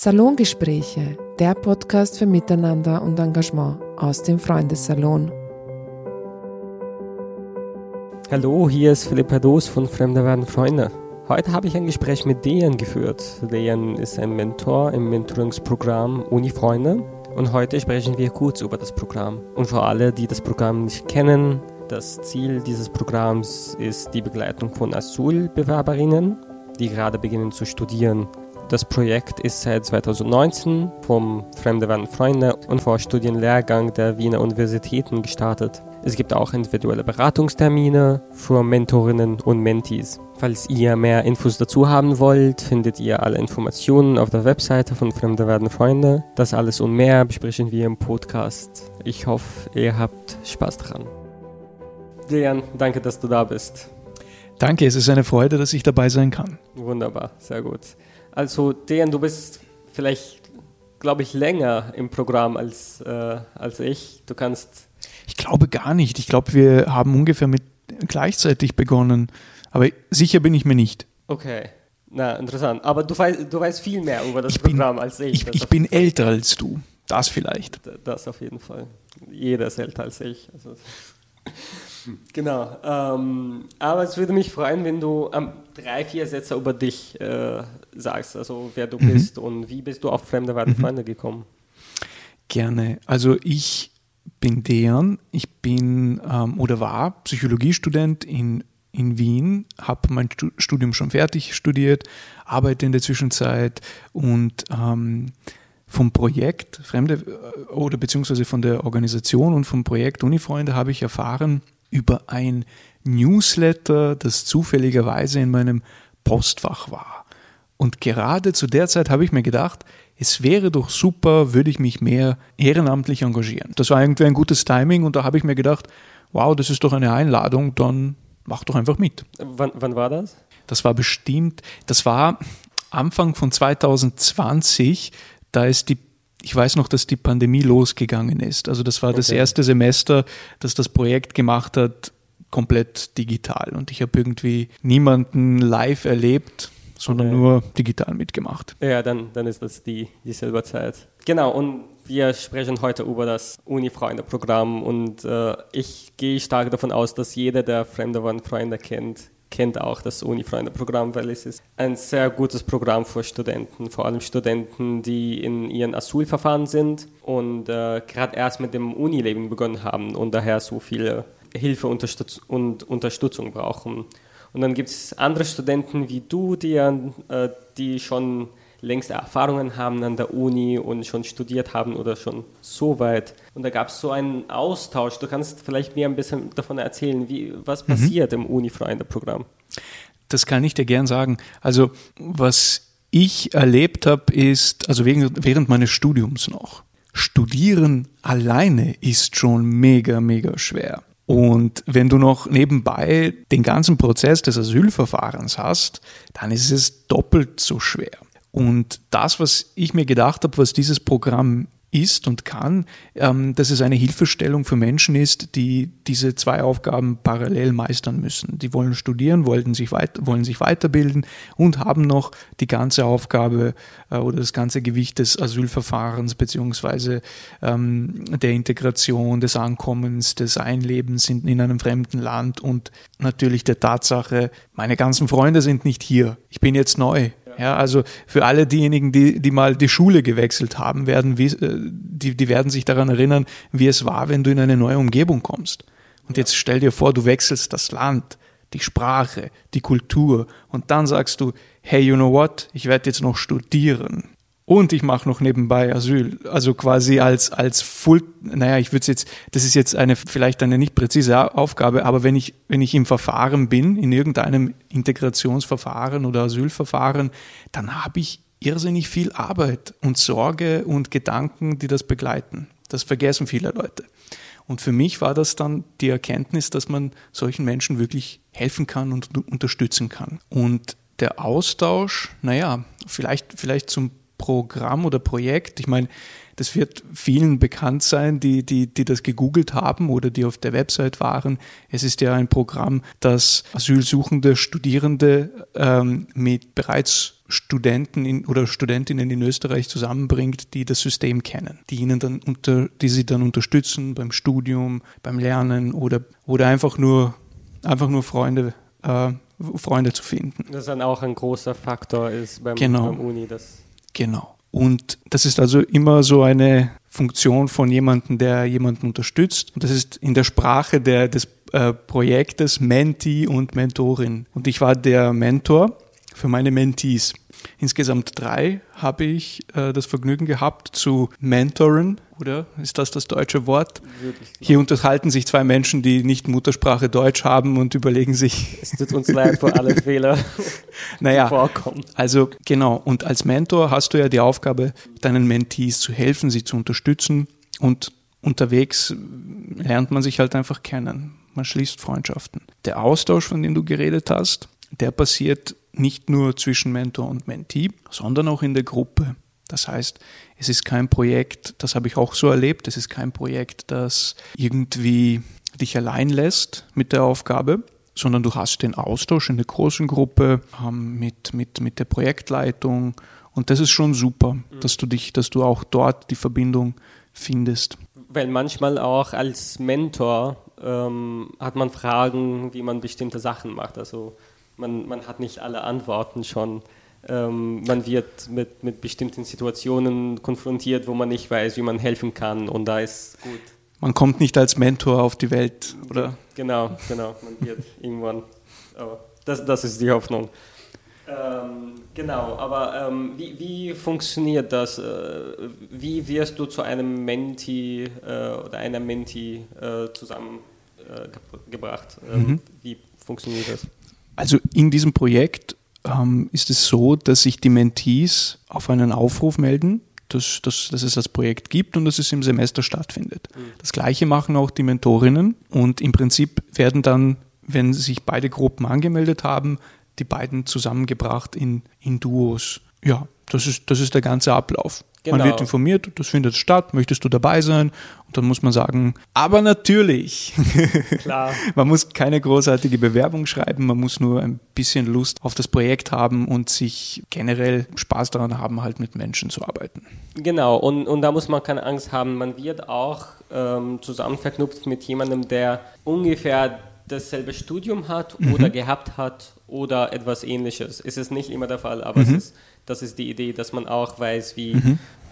Salongespräche, der Podcast für Miteinander und Engagement aus dem Freundessalon. Hallo, hier ist Philipp Hados von Fremde werden Freunde. Heute habe ich ein Gespräch mit Dejan geführt. Dejan ist ein Mentor im Mentoringsprogramm Uni Freunde und heute sprechen wir kurz über das Programm. Und für alle, die das Programm nicht kennen, das Ziel dieses Programms ist die Begleitung von Asylbewerberinnen, die gerade beginnen zu studieren das Projekt ist seit 2019 vom Fremde werden Freunde und Vorstudienlehrgang der Wiener Universitäten gestartet. Es gibt auch individuelle Beratungstermine für Mentorinnen und Mentees. Falls ihr mehr Infos dazu haben wollt, findet ihr alle Informationen auf der Webseite von Fremde werden Freunde. Das alles und mehr besprechen wir im Podcast. Ich hoffe, ihr habt Spaß dran. Dejan, danke, dass du da bist. Danke, es ist eine Freude, dass ich dabei sein kann. Wunderbar, sehr gut. Also, Dejan, du bist vielleicht, glaube ich, länger im Programm als, äh, als ich. Du kannst. Ich glaube gar nicht. Ich glaube, wir haben ungefähr mit gleichzeitig begonnen. Aber sicher bin ich mir nicht. Okay. Na, interessant. Aber du weißt, du weißt viel mehr über das ich Programm bin, als ich. Ich, ich bin älter als du. Das vielleicht. Das auf jeden Fall. Jeder ist älter als ich. Also Genau. Ähm, aber es würde mich freuen, wenn du ähm, drei, vier Sätze über dich äh, sagst, also wer du mhm. bist und wie bist du auf fremde mhm. Freunde gekommen? Gerne. Also ich bin Dejan, ich bin ähm, oder war Psychologiestudent in, in Wien, habe mein Studium schon fertig studiert, arbeite in der Zwischenzeit und ähm, vom Projekt Fremde äh, oder beziehungsweise von der Organisation und vom Projekt Unifreunde habe ich erfahren, über ein Newsletter, das zufälligerweise in meinem Postfach war. Und gerade zu der Zeit habe ich mir gedacht, es wäre doch super, würde ich mich mehr ehrenamtlich engagieren. Das war irgendwie ein gutes Timing und da habe ich mir gedacht, wow, das ist doch eine Einladung, dann mach doch einfach mit. Wann, wann war das? Das war bestimmt, das war Anfang von 2020, da ist die ich weiß noch, dass die Pandemie losgegangen ist. Also das war okay. das erste Semester, das das Projekt gemacht hat, komplett digital. Und ich habe irgendwie niemanden live erlebt, sondern okay. nur digital mitgemacht. Ja, dann, dann ist das die, dieselbe Zeit. Genau, und wir sprechen heute über das Uni-Freunde-Programm und äh, ich gehe stark davon aus, dass jeder, der Fremde waren Freunde kennt, kennt auch das Uni-Freunde-Programm, weil es ist ein sehr gutes Programm für Studenten, vor allem Studenten, die in ihren Asylverfahren sind und äh, gerade erst mit dem Unileben begonnen haben und daher so viel Hilfe Unterstütz und Unterstützung brauchen. Und dann gibt es andere Studenten wie du, die, äh, die schon längst Erfahrungen haben an der Uni und schon studiert haben oder schon so weit. Und da gab es so einen Austausch. Du kannst vielleicht mir ein bisschen davon erzählen, wie, was mhm. passiert im Uni-Freunde-Programm. Das kann ich dir gern sagen. Also, was ich erlebt habe, ist, also während, während meines Studiums noch, studieren alleine ist schon mega, mega schwer. Und wenn du noch nebenbei den ganzen Prozess des Asylverfahrens hast, dann ist es doppelt so schwer. Und das, was ich mir gedacht habe, was dieses Programm ist und kann, ähm, dass es eine Hilfestellung für Menschen ist, die diese zwei Aufgaben parallel meistern müssen. Die wollen studieren, wollen sich, weit, wollen sich weiterbilden und haben noch die ganze Aufgabe äh, oder das ganze Gewicht des Asylverfahrens beziehungsweise ähm, der Integration, des Ankommens, des Einlebens in, in einem fremden Land und natürlich der Tatsache, meine ganzen Freunde sind nicht hier. Ich bin jetzt neu. Ja, also für alle diejenigen, die, die mal die Schule gewechselt haben, werden, wie, äh, die, die werden sich daran erinnern, wie es war, wenn du in eine neue Umgebung kommst. Und jetzt stell dir vor, du wechselst das Land, die Sprache, die Kultur und dann sagst du, hey, you know what, ich werde jetzt noch studieren und ich mache noch nebenbei Asyl. Also quasi als, als Full, naja, ich würde jetzt, das ist jetzt eine, vielleicht eine nicht präzise Aufgabe, aber wenn ich, wenn ich im Verfahren bin, in irgendeinem Integrationsverfahren oder Asylverfahren, dann habe ich irrsinnig viel Arbeit und Sorge und Gedanken, die das begleiten. Das vergessen viele Leute. Und für mich war das dann die Erkenntnis, dass man solchen Menschen wirklich helfen kann und unterstützen kann. Und der Austausch, naja, vielleicht, vielleicht zum Programm oder Projekt. Ich meine, das wird vielen bekannt sein, die, die, die das gegoogelt haben oder die auf der Website waren. Es ist ja ein Programm, das asylsuchende Studierende ähm, mit bereits Studenten in, oder Studentinnen in Österreich zusammenbringt, die das System kennen, die ihnen dann unter, die sie dann unterstützen beim Studium, beim Lernen oder, oder einfach nur, einfach nur Freunde, äh, Freunde zu finden. Das dann auch ein großer Faktor ist beim, Genau. beim Uni. Das Genau. Und das ist also immer so eine Funktion von jemandem, der jemanden unterstützt. Und das ist in der Sprache der, des äh, Projektes Mentee und Mentorin. Und ich war der Mentor für meine Mentees. Insgesamt drei habe ich äh, das Vergnügen gehabt zu mentoren, oder ist das das deutsche Wort? Hier unterhalten sich zwei Menschen, die nicht Muttersprache Deutsch haben und überlegen sich, Es tut uns leid für alle Fehler, die naja, vorkommen. also genau, und als Mentor hast du ja die Aufgabe, deinen Mentees zu helfen, sie zu unterstützen und unterwegs lernt man sich halt einfach kennen. Man schließt Freundschaften. Der Austausch, von dem du geredet hast, der passiert nicht nur zwischen Mentor und Mentee, sondern auch in der Gruppe. Das heißt, es ist kein Projekt, das habe ich auch so erlebt, es ist kein Projekt, das irgendwie dich allein lässt mit der Aufgabe, sondern du hast den Austausch in der großen Gruppe ähm, mit, mit, mit der Projektleitung und das ist schon super, dass du dich, dass du auch dort die Verbindung findest. Weil manchmal auch als Mentor ähm, hat man Fragen, wie man bestimmte Sachen macht. Also man, man hat nicht alle Antworten schon. Ähm, man wird mit, mit bestimmten Situationen konfrontiert, wo man nicht weiß, wie man helfen kann. Und da ist gut. Man kommt nicht als Mentor auf die Welt, oder? Genau, genau. Man wird irgendwann. Aber das, das ist die Hoffnung. Ähm, genau, aber ähm, wie, wie funktioniert das? Äh, wie wirst du zu einem Menti äh, oder einer Menti äh, zusammengebracht? Ähm, Wie funktioniert das? Also in diesem Projekt ähm, ist es so, dass sich die Mentees auf einen Aufruf melden, dass, dass, dass es das Projekt gibt und dass es im Semester stattfindet. Das gleiche machen auch die Mentorinnen und im Prinzip werden dann, wenn sich beide Gruppen angemeldet haben, die beiden zusammengebracht in, in Duos. Ja, das ist, das ist der ganze Ablauf. Man Genau. wird informiert, das findet statt, möchtest du dabei sein? Und dann muss man sagen, aber natürlich. Klar. Man muss keine großartige Bewerbung schreiben, man muss nur ein bisschen Lust auf das Projekt haben und sich generell Spaß daran haben, halt mit Menschen zu arbeiten. Genau, und, und da muss man keine Angst haben. Man wird auch ähm, zusammen verknüpft mit jemandem, der ungefähr dasselbe Studium hat oder gehabt hat oder etwas ähnliches. Es ist nicht immer der Fall, aber es ist, das ist die Idee, dass man auch weiß, wie,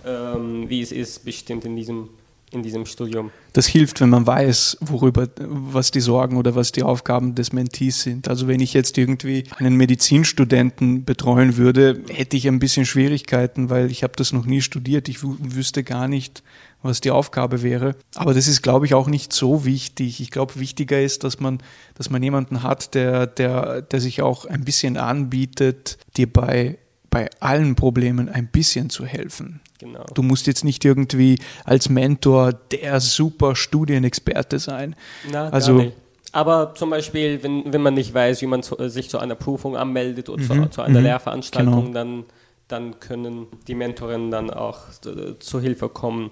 ähm, wie es ist, bestimmt in diesem, in diesem Studium. Das hilft, wenn man weiß, worüber, was die Sorgen oder was die Aufgaben des Mentees sind. Also wenn ich jetzt irgendwie einen Medizinstudenten betreuen würde, hätte ich ein bisschen Schwierigkeiten, weil ich habe das noch nie studiert. Ich wü- wüsste gar nicht, was die Aufgabe wäre. Aber das ist, glaube ich, auch nicht so wichtig. Ich glaube, wichtiger ist, dass man, dass man jemanden hat, der, der, der sich auch ein bisschen anbietet, dir bei, bei allen Problemen ein bisschen zu helfen. Genau. Du musst jetzt nicht irgendwie als Mentor der super Studienexperte sein. Na, Also-. Aber zum Beispiel, wenn, wenn man nicht weiß, wie man zu, äh, sich zu einer Prüfung anmeldet oder zu, zu einer mhm, Lehrveranstaltung, genau. dann, dann können die Mentorinnen dann auch äh, zu Hilfe kommen.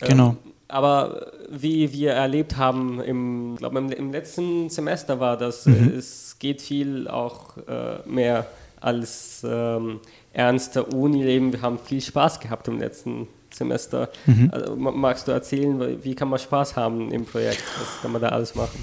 Ähm, Genau. aber wie wir erlebt haben, im, glaub, im, im letzten Semester war das, Mhm. es geht viel auch äh, mehr als ähm, ernste Unileben. Wir haben viel Spaß gehabt im letzten Semester. Mhm. Also, ma- magst du erzählen, wie- kann man Spaß haben im Projekt? Was kann man da alles machen?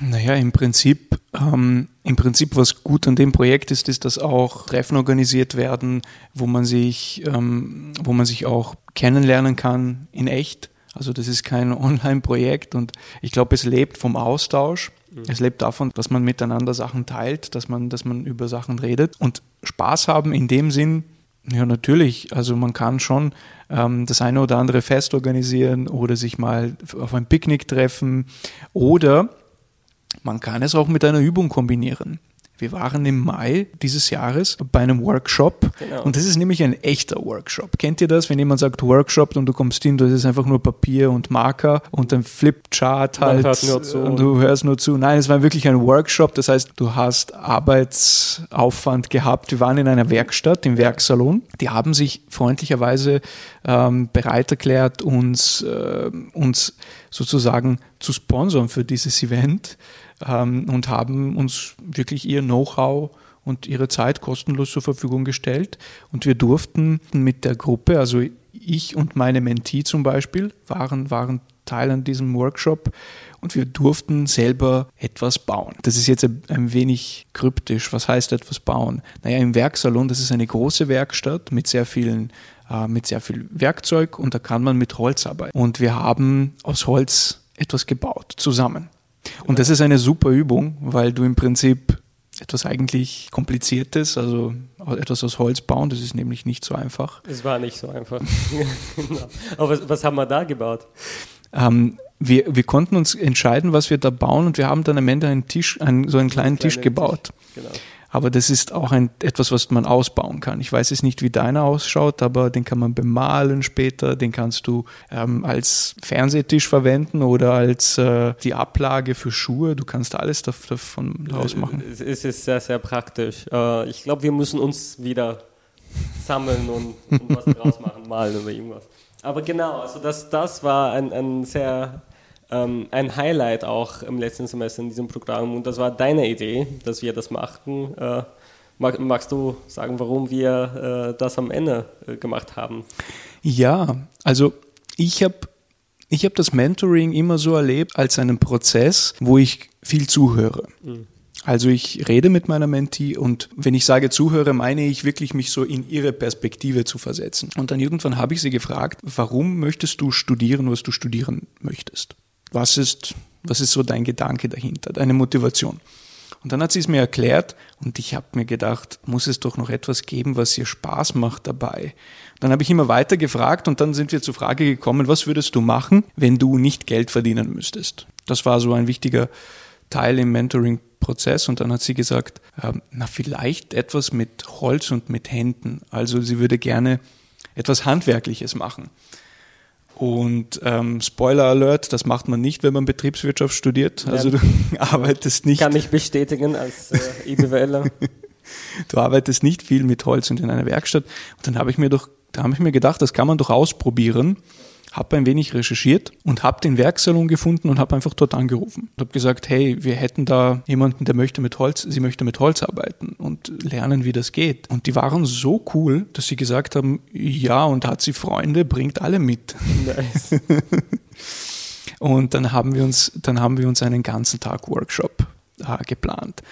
Naja, im Prinzip, ähm, im Prinzip, was gut an dem Projekt ist, ist, dass auch Treffen organisiert werden, wo man sich, ähm, wo man sich auch kennenlernen kann in echt. Also das ist kein Online-Projekt und ich glaube, es lebt vom Austausch. Es lebt davon, dass man miteinander Sachen teilt, dass man, dass man über Sachen redet und Spaß haben in dem Sinn, ja, natürlich. Also man kann schon ähm, das eine oder andere Fest organisieren oder sich mal auf ein Picknick treffen oder man kann es auch mit einer Übung kombinieren. Wir waren im Mai dieses Jahres bei einem Workshop Genau. und das ist nämlich ein echter Workshop. Kennt ihr das, wenn jemand sagt Workshop und du kommst hin, das ist einfach nur Papier und Marker und ein Flipchart halt und du hörst nur zu. Nein, es war wirklich ein Workshop, das heißt, du hast Arbeitsaufwand gehabt. Wir waren in einer Werkstatt, im Werksalon. Die haben sich freundlicherweise ähm, bereit erklärt, uns, äh, uns sozusagen zu sponsern für dieses Event ähm, und haben uns wirklich ihr Know-how und ihre Zeit kostenlos zur Verfügung gestellt. Und wir durften mit der Gruppe, also ich und meine Mentee zum Beispiel, waren, waren Teil an diesem Workshop und wir durften selber etwas bauen. Das ist jetzt ein wenig kryptisch. Was heißt etwas bauen? Naja, im Werksalon, das ist eine große Werkstatt mit sehr vielen äh, mit sehr viel Werkzeug und da kann man mit Holz arbeiten. Und wir haben aus Holz etwas gebaut, zusammen. Und das ist eine super Übung, weil du im Prinzip etwas eigentlich Kompliziertes, also etwas aus Holz bauen, das ist nämlich nicht so einfach. Es war nicht so einfach. genau. Aber was, was, haben wir da gebaut? Ähm, wir, wir konnten uns entscheiden, was wir da bauen und wir haben dann am Ende einen Tisch, einen, so einen kleinen Tisch gebaut. Tisch. Genau. Aber das ist auch ein, etwas, was man ausbauen kann. Ich weiß jetzt nicht, wie deiner ausschaut, aber den kann man bemalen später. Den kannst du ähm, als Fernsehtisch verwenden oder als äh, die Ablage für Schuhe. Du kannst alles davon daraus machen. Es ist sehr, sehr praktisch. Äh, ich glaube, wir müssen uns wieder sammeln und, und was draus machen, malen oder irgendwas. Aber genau, also das, das war ein, ein sehr ähm, ein Highlight auch im letzten Semester in diesem Programm und das war deine Idee, dass wir das machten. Äh, mag, magst du sagen, warum wir äh, das am Ende äh, gemacht haben? Ja, also ich habe ich hab das Mentoring immer so erlebt als einen Prozess, wo ich viel zuhöre. Mhm. Also ich rede mit meiner Mentee und wenn ich sage zuhöre, meine ich wirklich mich so in ihre Perspektive zu versetzen. Und dann irgendwann habe ich sie gefragt, warum möchtest du studieren, was du studieren möchtest? Was ist, was ist so dein Gedanke dahinter, deine Motivation? Und dann hat sie es mir erklärt und ich habe mir gedacht, muss es doch noch etwas geben, was ihr Spaß macht dabei. Dann habe ich immer weiter gefragt und dann sind wir zur Frage gekommen, was würdest du machen, wenn du nicht Geld verdienen müsstest? Das war so ein wichtiger Teil im Mentoring-Prozess und dann hat sie gesagt, äh, na vielleicht etwas mit Holz und mit Händen. Also sie würde gerne etwas Handwerkliches machen. Und ähm, Spoiler Alert, das macht man nicht, wenn man Betriebswirtschaft studiert. Also du arbeitest nicht. Kann ich bestätigen als äh, IBWLer. du arbeitest nicht viel mit Holz und in einer Werkstatt. Und dann habe ich mir doch, da habe ich mir gedacht, das kann man doch ausprobieren habe ein wenig recherchiert und habe den Werksalon gefunden und habe einfach dort angerufen und habe gesagt, hey, wir hätten da jemanden, der möchte mit Holz, sie möchte mit Holz arbeiten und lernen, wie das geht. Und die waren so cool, dass sie gesagt haben, ja, und hat sie Freunde, bringt alle mit. Nice. und dann haben wir uns, dann haben wir uns einen ganzen Tag Workshop äh, geplant.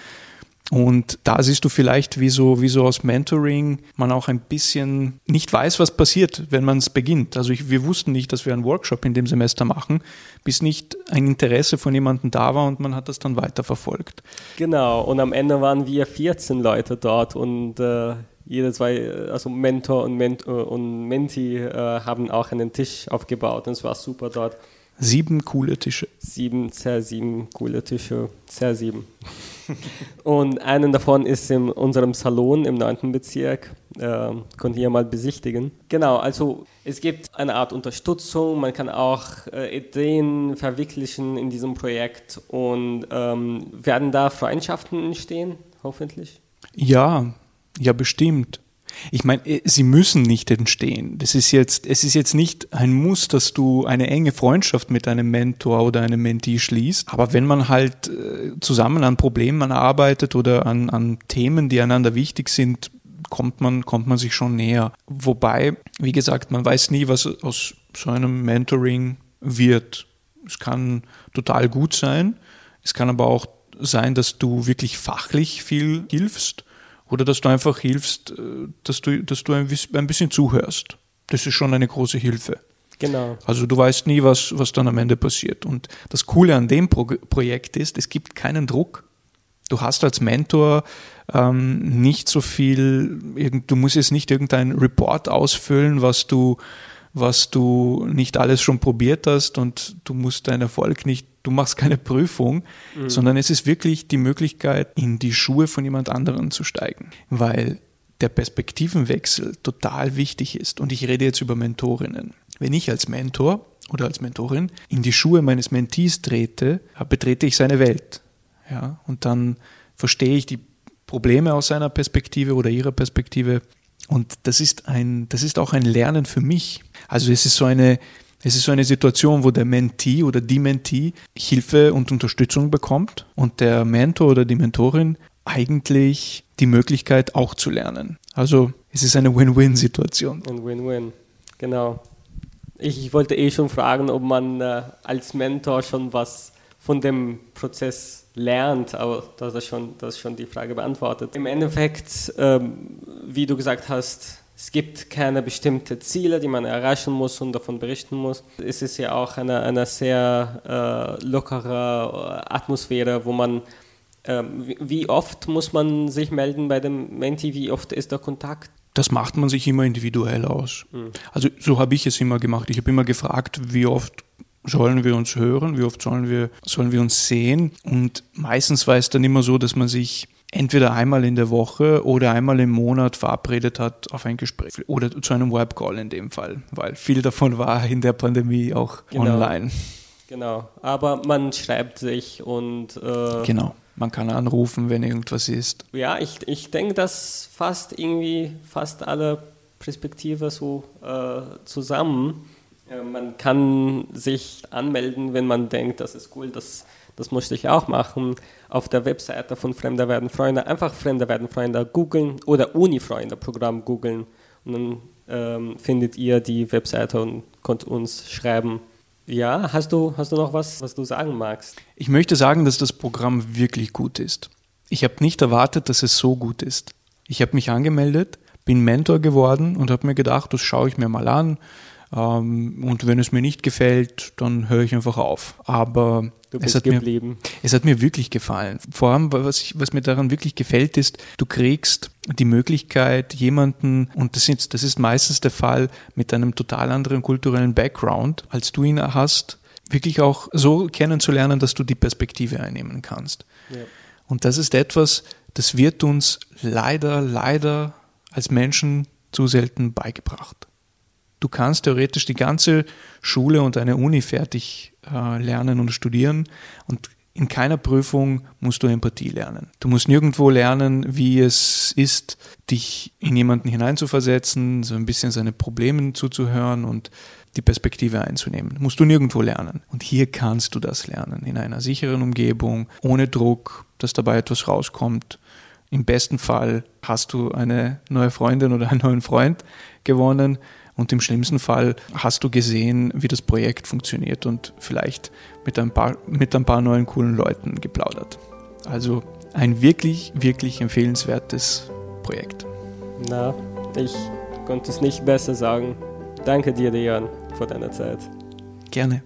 Und da siehst du vielleicht, wie so, wie so aus Mentoring man auch ein bisschen nicht weiß, was passiert, wenn man es beginnt. Also ich, wir wussten nicht, dass wir einen Workshop in dem Semester machen, bis nicht ein Interesse von jemandem da war und man hat das dann weiterverfolgt. Genau, und am Ende waren wir 14 Leute dort und äh, jede zwei, also Mentor und, Ment und Menti äh, haben auch einen Tisch aufgebaut und es war super dort. Sieben coole Tische. Sieben, sehr sieben coole Tische, sehr sieben. und einen davon ist in unserem Salon im 9. Bezirk. Äh, könnt ihr mal besichtigen. Genau, also es gibt eine Art Unterstützung, man kann auch äh, Ideen verwirklichen in diesem Projekt und ähm, werden da Freundschaften entstehen, hoffentlich? Ja, ja, bestimmt. Ich meine, äh, sie müssen nicht entstehen. Das ist jetzt, es ist jetzt nicht ein Muss, dass du eine enge Freundschaft mit einem Mentor oder einem Mentee schließt. Aber wenn man halt äh, zusammen an Problemen arbeitet oder an, an Themen, die einander wichtig sind, kommt man, kommt man sich schon näher. Wobei, wie gesagt, man weiß nie, was aus so einem Mentoring wird. Es kann total gut sein. Es kann aber auch sein, dass du wirklich fachlich viel hilfst oder dass du einfach hilfst, äh, dass du, dass du ein, bisschen zuhörst. Das ist schon eine große Hilfe. Genau. Also du weißt nie, was, was dann am Ende passiert. Und das Coole an dem Pro Projekt ist, es gibt keinen Druck. Du hast als Mentor ähm, nicht so viel, du musst jetzt nicht irgendein Report ausfüllen, was du was du nicht alles schon probiert hast und du musst deinen Erfolg nicht, du machst keine Prüfung, mhm. sondern es ist wirklich die Möglichkeit, in die Schuhe von jemand anderem zu steigen, weil der Perspektivenwechsel total wichtig ist. Und ich rede jetzt über Mentorinnen. Wenn ich als Mentor oder als Mentorin in die Schuhe meines Mentees trete, betrete ich seine Welt. Ja, und dann verstehe ich die Probleme aus seiner Perspektive oder ihrer Perspektive und das ist ein, das ist auch ein Lernen für mich. Also es ist so eine, es ist so eine Situation, wo der Mentee oder die Mentee Hilfe und Unterstützung bekommt und der Mentor oder die Mentorin eigentlich die Möglichkeit auch zu lernen. Also es ist eine Win-Win-Situation. Ein Win-Win, genau. Ich, ich, wollte eh schon fragen, ob man äh, als Mentor schon was von dem Prozess lernt, aber das ist schon, das ist schon die Frage beantwortet. Im Endeffekt, ähm, wie du gesagt hast, es gibt keine bestimmten Ziele, die man erreichen muss und davon berichten muss. Es ist ja auch eine, eine sehr äh, lockere Atmosphäre, wo man ähm, wie oft muss man sich melden bei dem Menti? Wie oft ist der Kontakt? Das macht man sich immer individuell aus. Mhm. Also so habe ich es immer gemacht. Ich habe immer gefragt, wie oft sollen wir uns hören, wie oft sollen wir, sollen wir uns sehen. Und meistens war es dann immer so, dass man sich entweder einmal in der Woche oder einmal im Monat verabredet hat auf ein Gespräch oder zu einem Webcall in dem Fall, weil viel davon war in der Pandemie auch genau. online. Genau, aber man schreibt sich und äh genau man kann anrufen, wenn irgendwas ist. Ja, ich, ich denke, dass fast irgendwie fast alle Perspektiven so äh, zusammen. Äh, man kann sich anmelden, wenn man denkt, das ist cool, das, das möchte ich auch machen. Auf der Webseite von Fremder werden Freunde einfach Fremder werden Freunde googeln oder Uni-Freunde-Programm googeln und dann ähm, findet ihr die Webseite und könnt uns schreiben. Ja, hast du, hast du noch was, was du sagen magst? Ich möchte sagen, dass das Programm wirklich gut ist. Ich habe nicht erwartet, dass es so gut ist. Ich habe mich angemeldet, bin Mentor geworden und habe mir gedacht, das schaue ich mir mal an. Ähm, und wenn es mir nicht gefällt, dann höre ich einfach auf. Aber es hat, mir, es hat mir wirklich gefallen. Vor allem, was, ich, was mir daran wirklich gefällt, ist, du kriegst die Möglichkeit, jemanden, und das ist, das ist meistens der Fall, mit einem total anderen kulturellen Background, als du ihn hast, wirklich auch so kennenzulernen, dass du die Perspektive einnehmen kannst. Ja. Und das ist etwas, das wird uns leider, leider als Menschen zu selten beigebracht. Du kannst theoretisch die ganze Schule und eine Uni fertig äh, lernen und studieren und in keiner Prüfung musst du Empathie lernen. Du musst nirgendwo lernen, wie es ist, dich in jemanden hineinzuversetzen, so ein bisschen seine Probleme zuzuhören und die Perspektive einzunehmen. Musst du nirgendwo lernen. Und hier kannst du das lernen, in einer sicheren Umgebung, ohne Druck, dass dabei etwas rauskommt. Im besten Fall hast du eine neue Freundin oder einen neuen Freund gewonnen und im schlimmsten Fall hast du gesehen, wie das Projekt funktioniert und vielleicht mit ein paar, mit ein paar neuen coolen Leuten geplaudert. Also ein wirklich, wirklich empfehlenswertes Projekt. Na, ich konnte es nicht besser sagen. Danke dir, Dejan, für deine Zeit. Gerne.